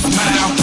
from the picture's mile.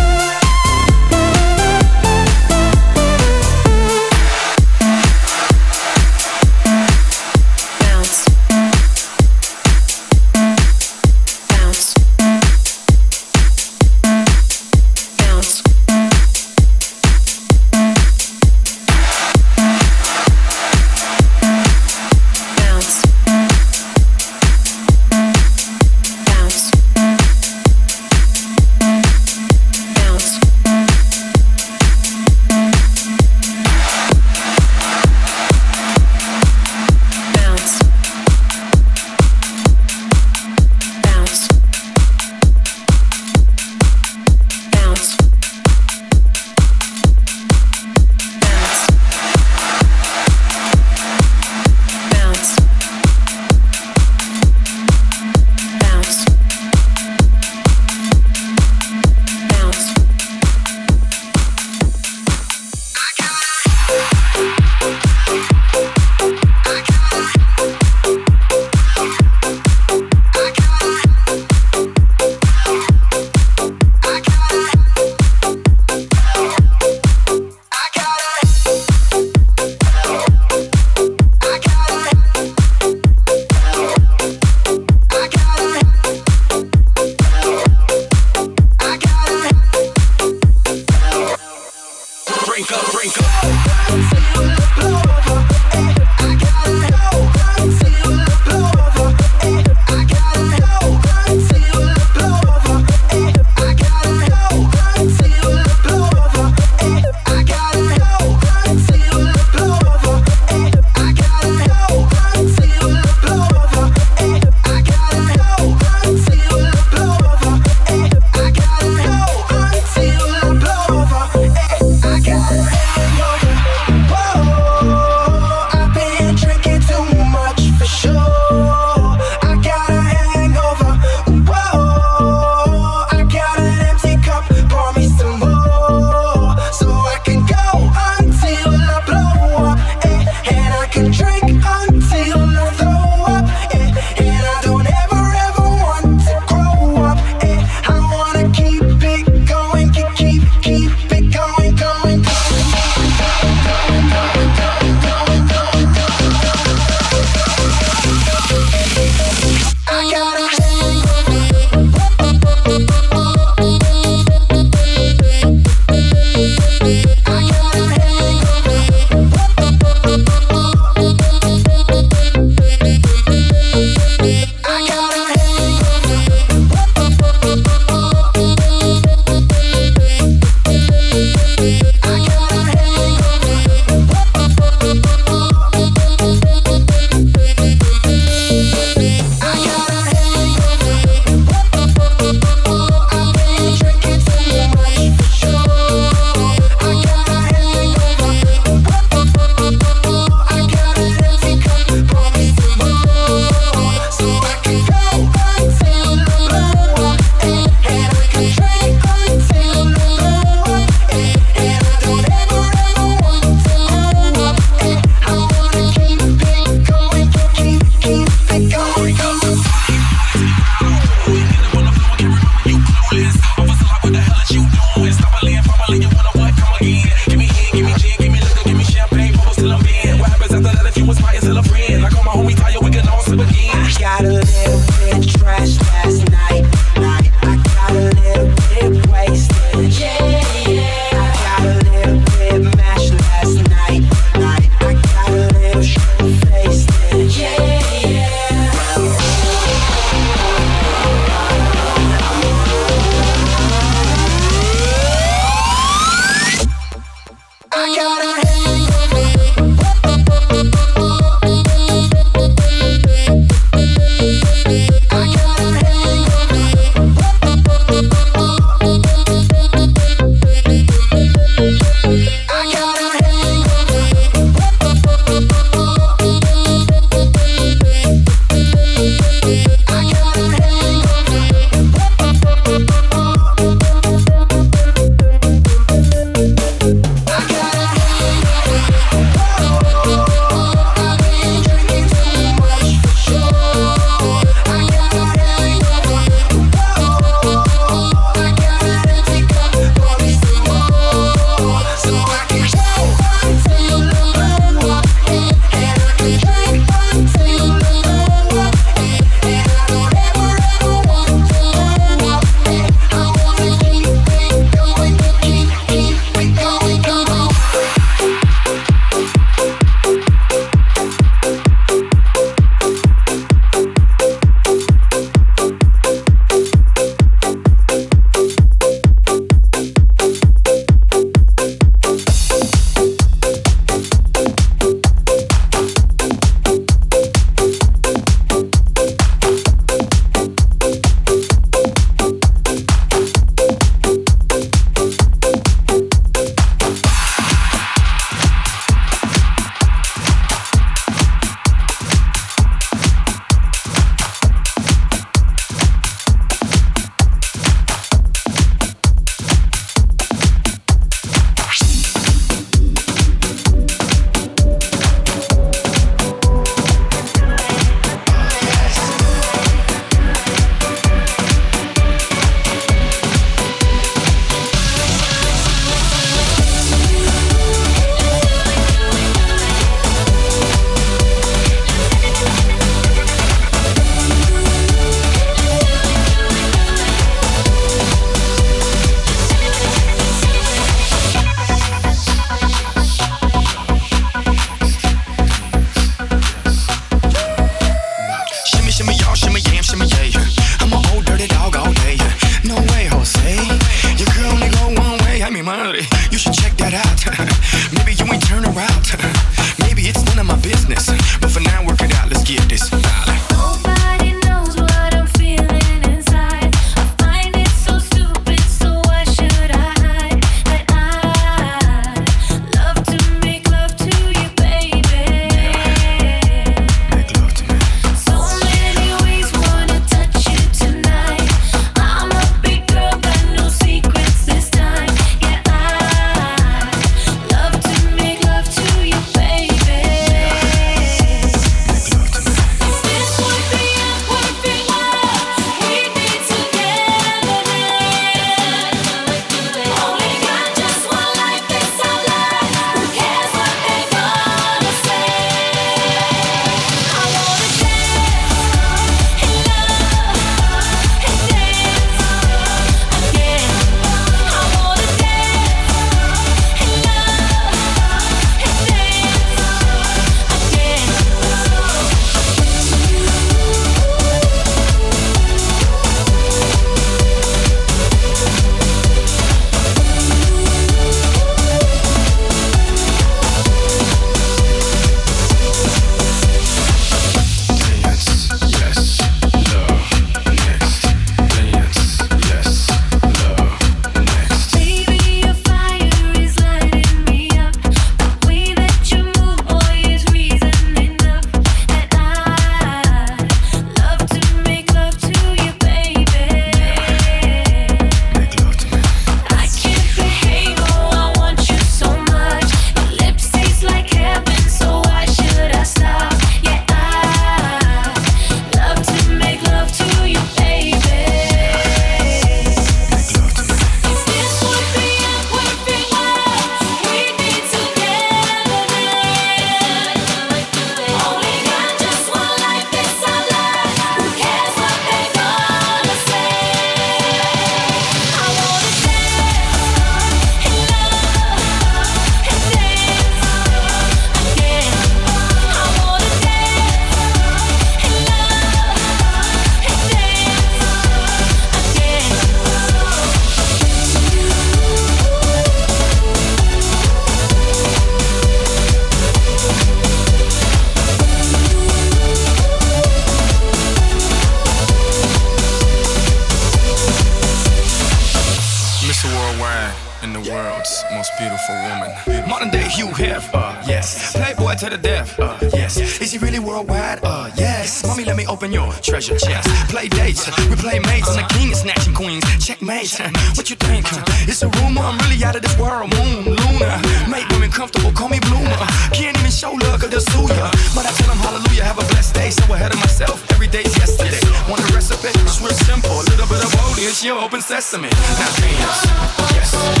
Persian chess. Play dates, we play mates, and the king is snatching queens. Checkmate, what you think? It's a rumor, I'm really out of this world. Moon, Luna, make women comfortable, call me bloomer. Can't even show luck cause they'll sue ya. But I tell them hallelujah, have a blessed day. So ahead of myself, every day's yesterday. Want a recipe? It's real simple, a little bit of old, it's your open sesame. Now dance, yes.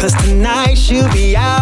Cause tonight she'll be out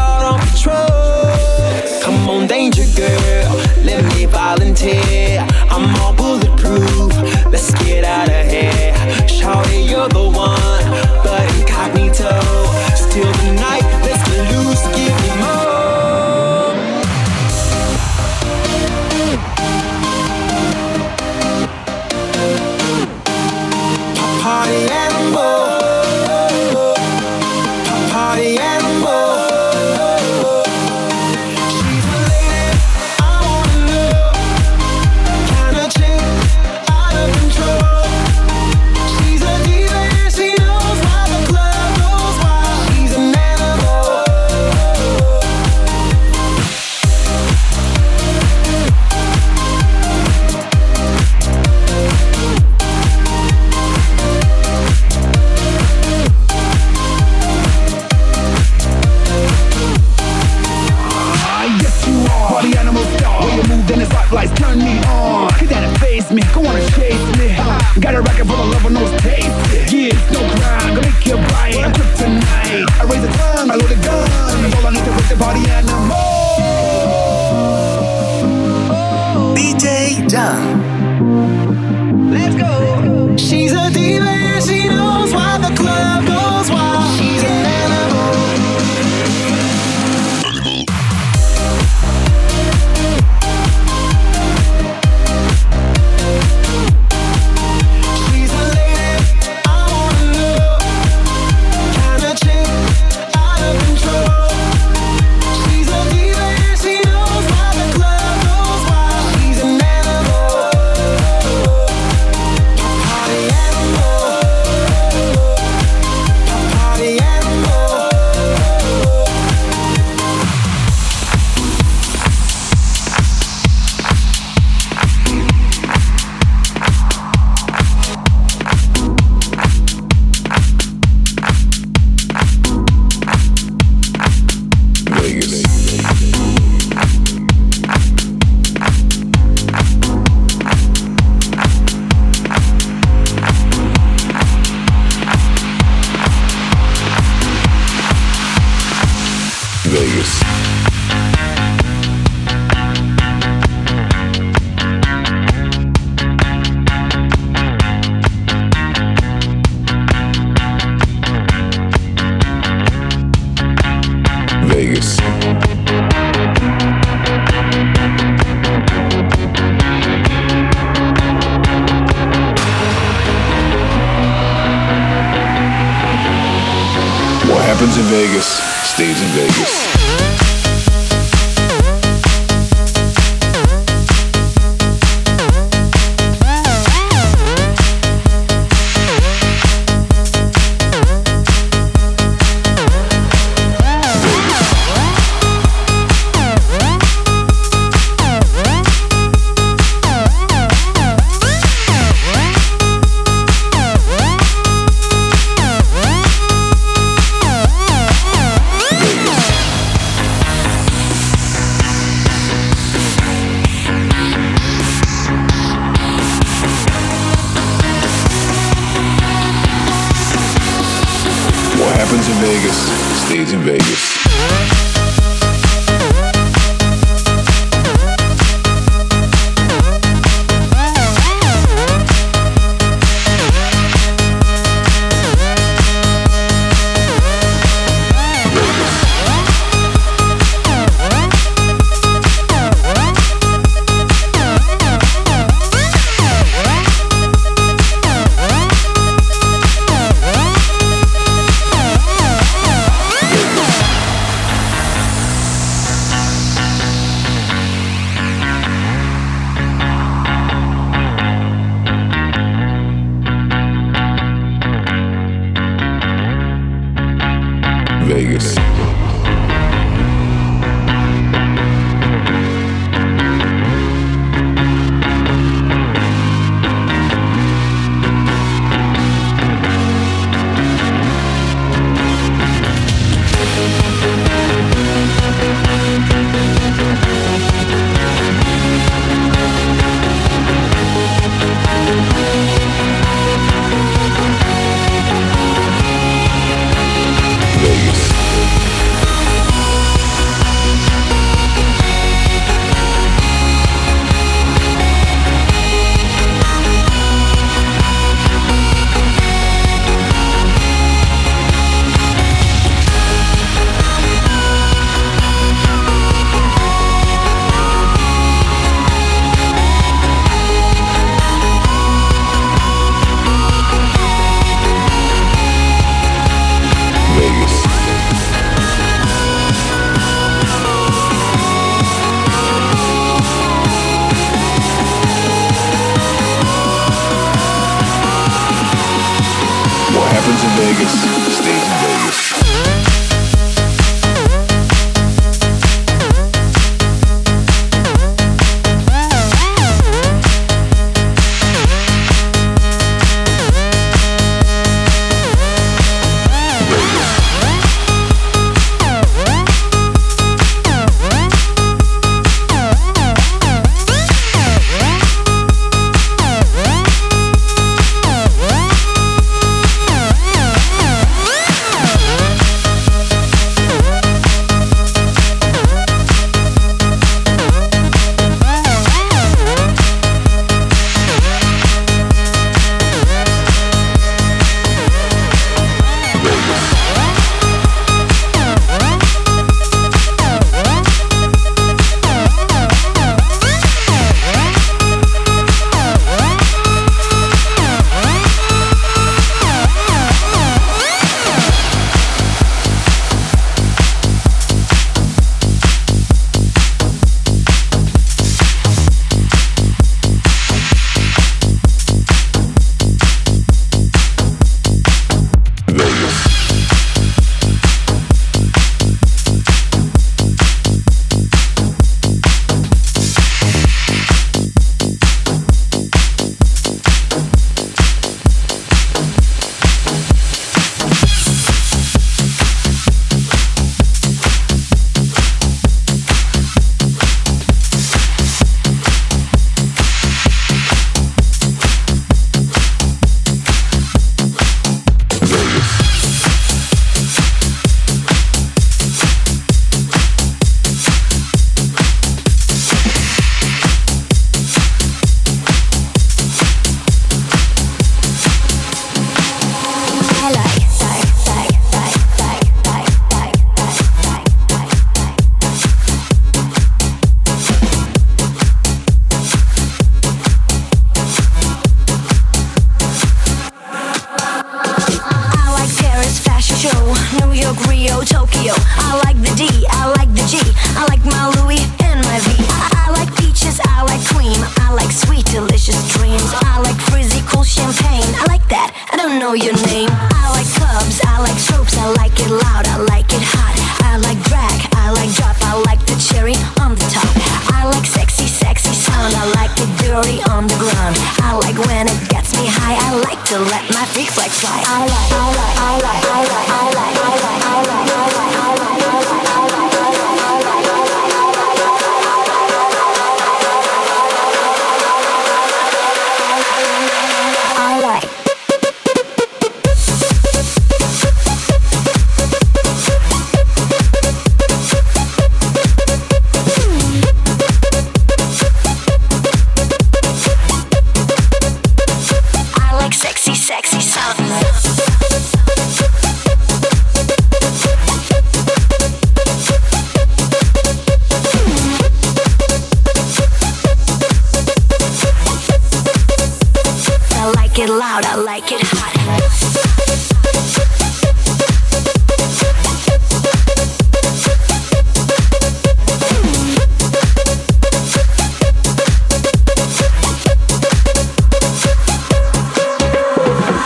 like it hot.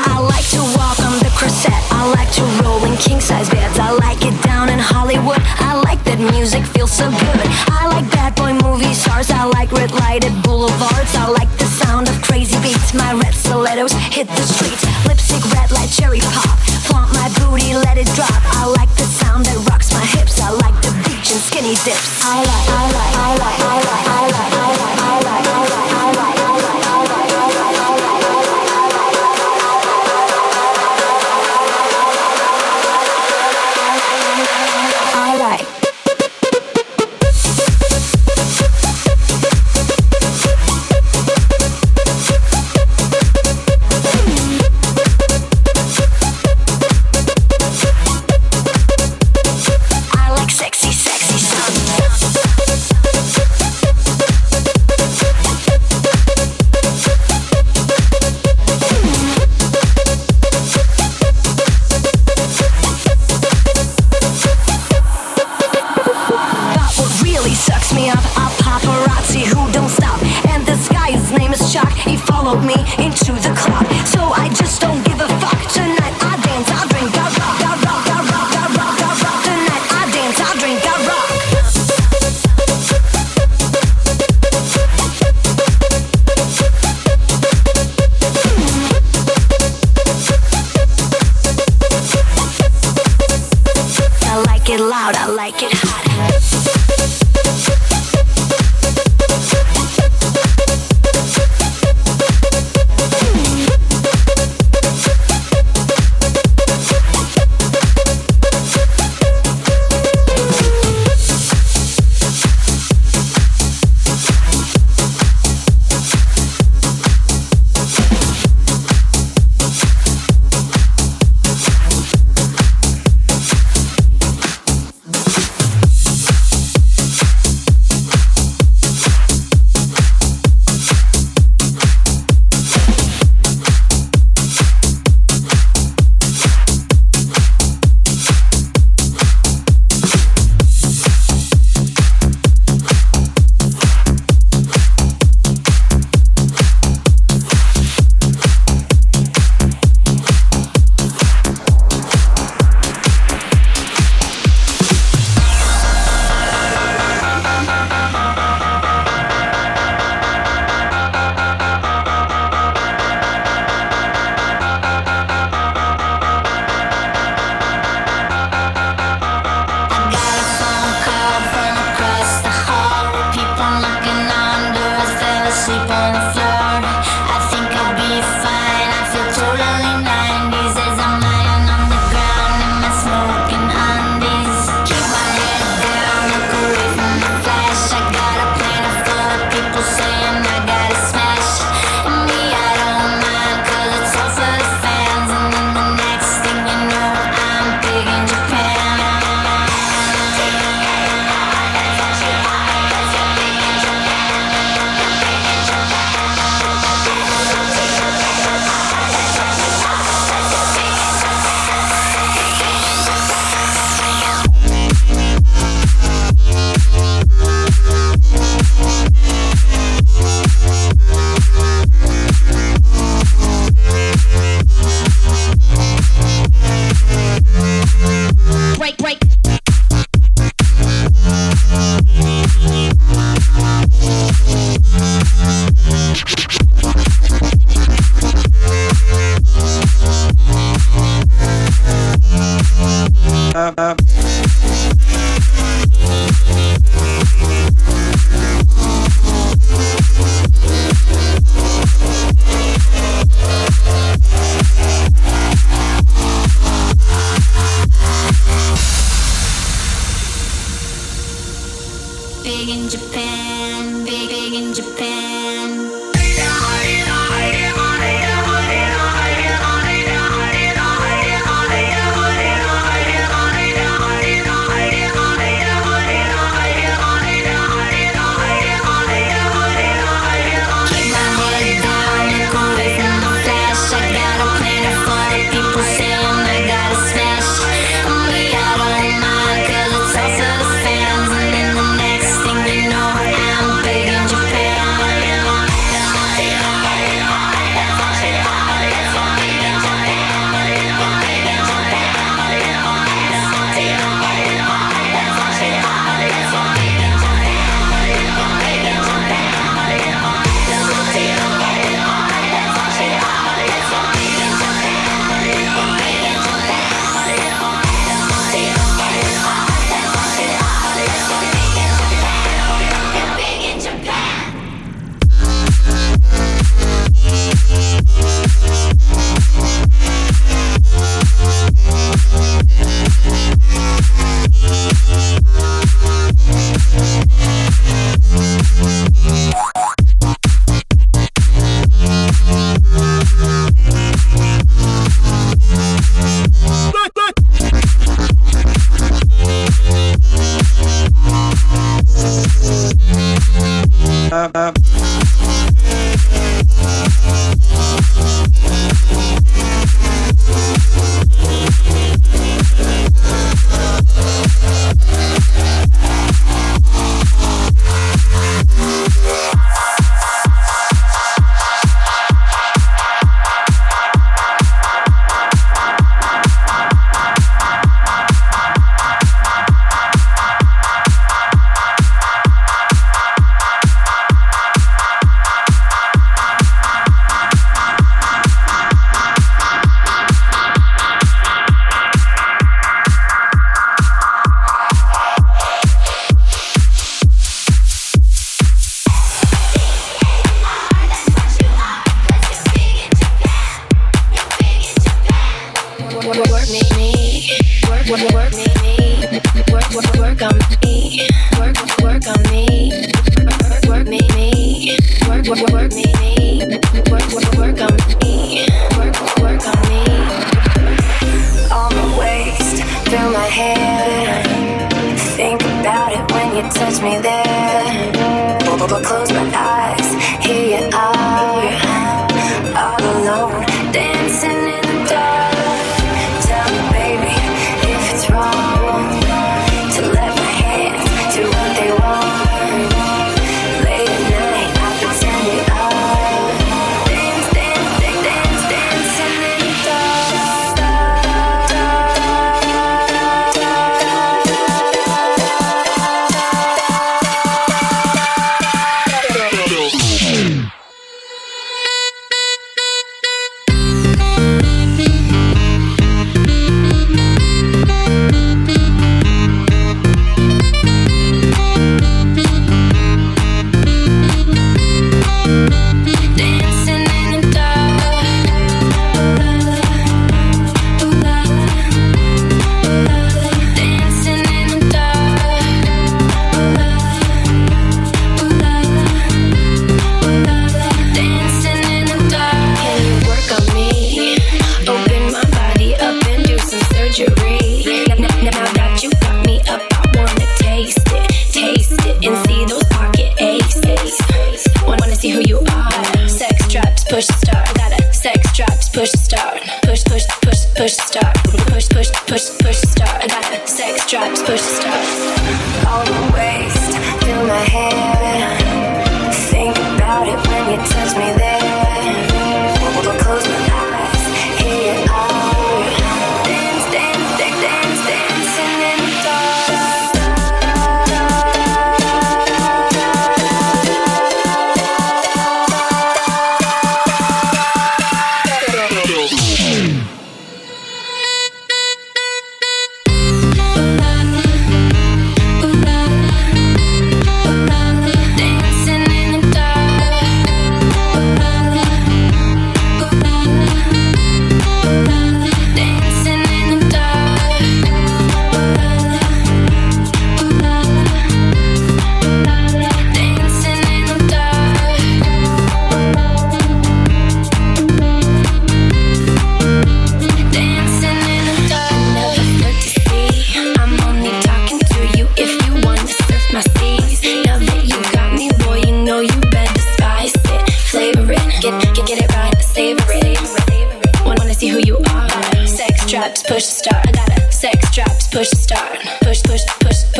I like to walk on the crosset, I like to roll in king size beds. I like it down in Hollywood. I like that music feels so good. I like bad boy movie stars. I like red lighted boulevards. I like the sound of crazy beats. My red stilettos hit the streets. Lipstick red like cherry pop. Flaunt my booty, let it drop. I like the sound that rocks my hips. I like the beach and skinny dips. I like, I like, I like, I like, I like,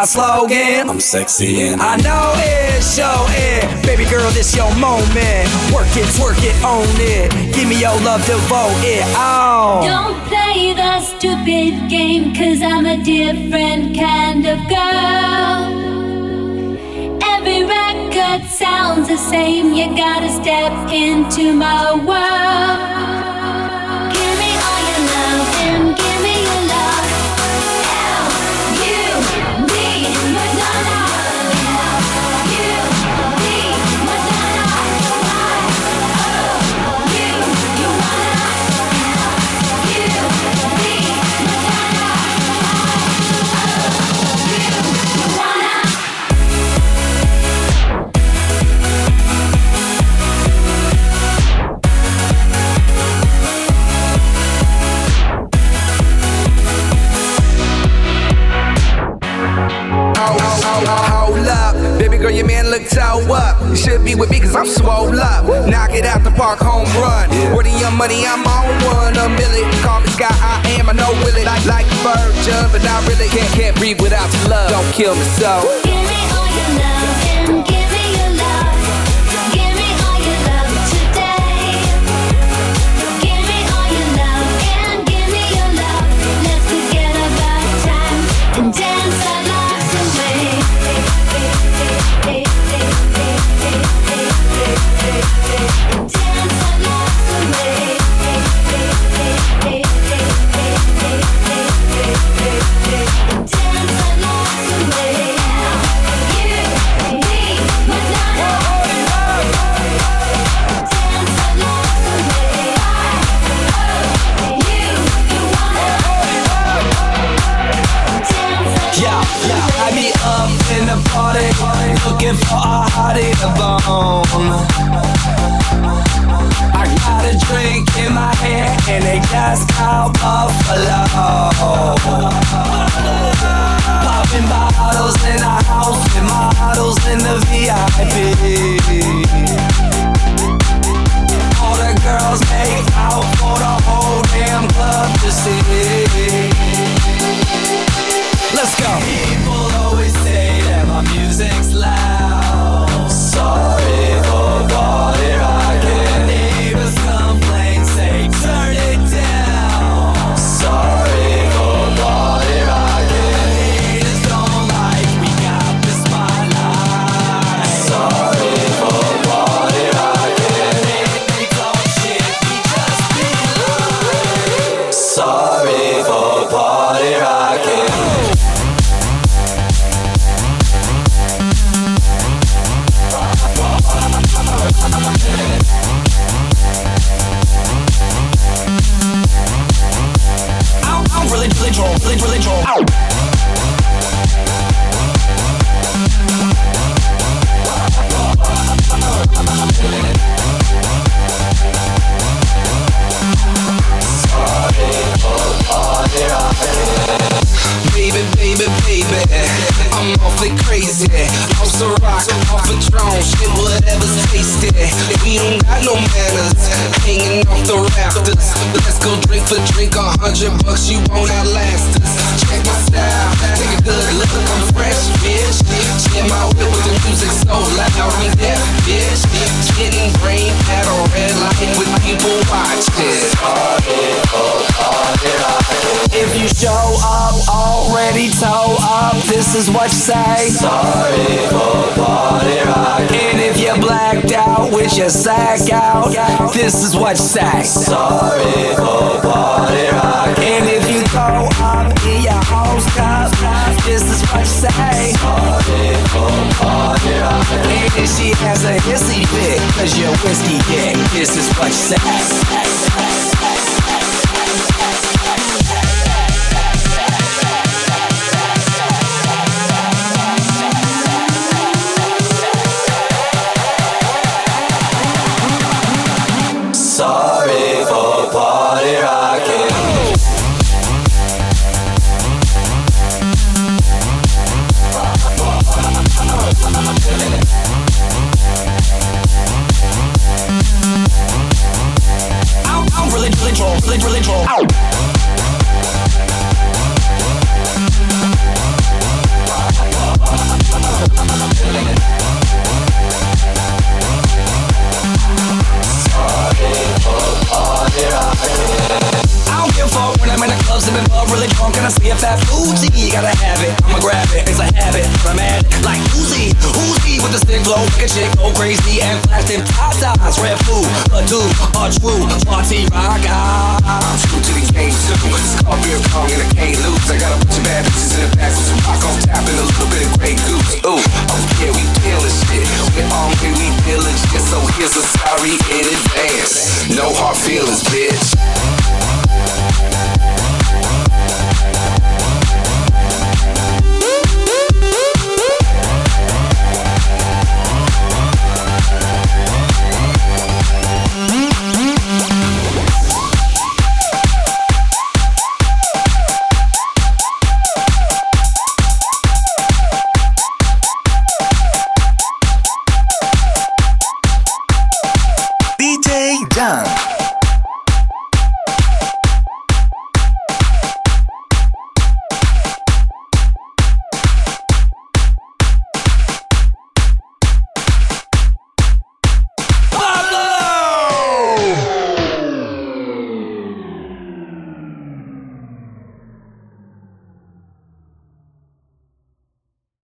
my slogan. I'm sexy and I know it. Show it. Baby girl, this your moment. Work it, work it, own it. Give me your love, devote it all. Don't play the stupid game, cause I'm a different kind of girl. Every record sounds the same. You gotta step into my world. should be with me cause I'm swole up. Knock it out the park, home run. Yeah. Where the money, I'm on one. A million. Call me Sky, I am, I know will it. Like, like Virgin, but not really. Can't, can't breathe without your love. Don't kill me so. Give me black out. This is what you say. Sorry for party rock. And if you go up in your house cup, this is what you say. Sorry for party rock. And if she has a hissy fit, cause you're whiskey dick, this is what you say. Crazy and them tatas. Red food, a dude, a true party rocker. Ah. True to the game too. It's called beer pong and I can't lose. I got a bunch of bad bitches in the back with some rock on tap and a little bit of Grey Goose. Ooh, oh yeah, we feeling shit. We're on way, we shit. So here's a sorry in advance. No hard feelings, bitch.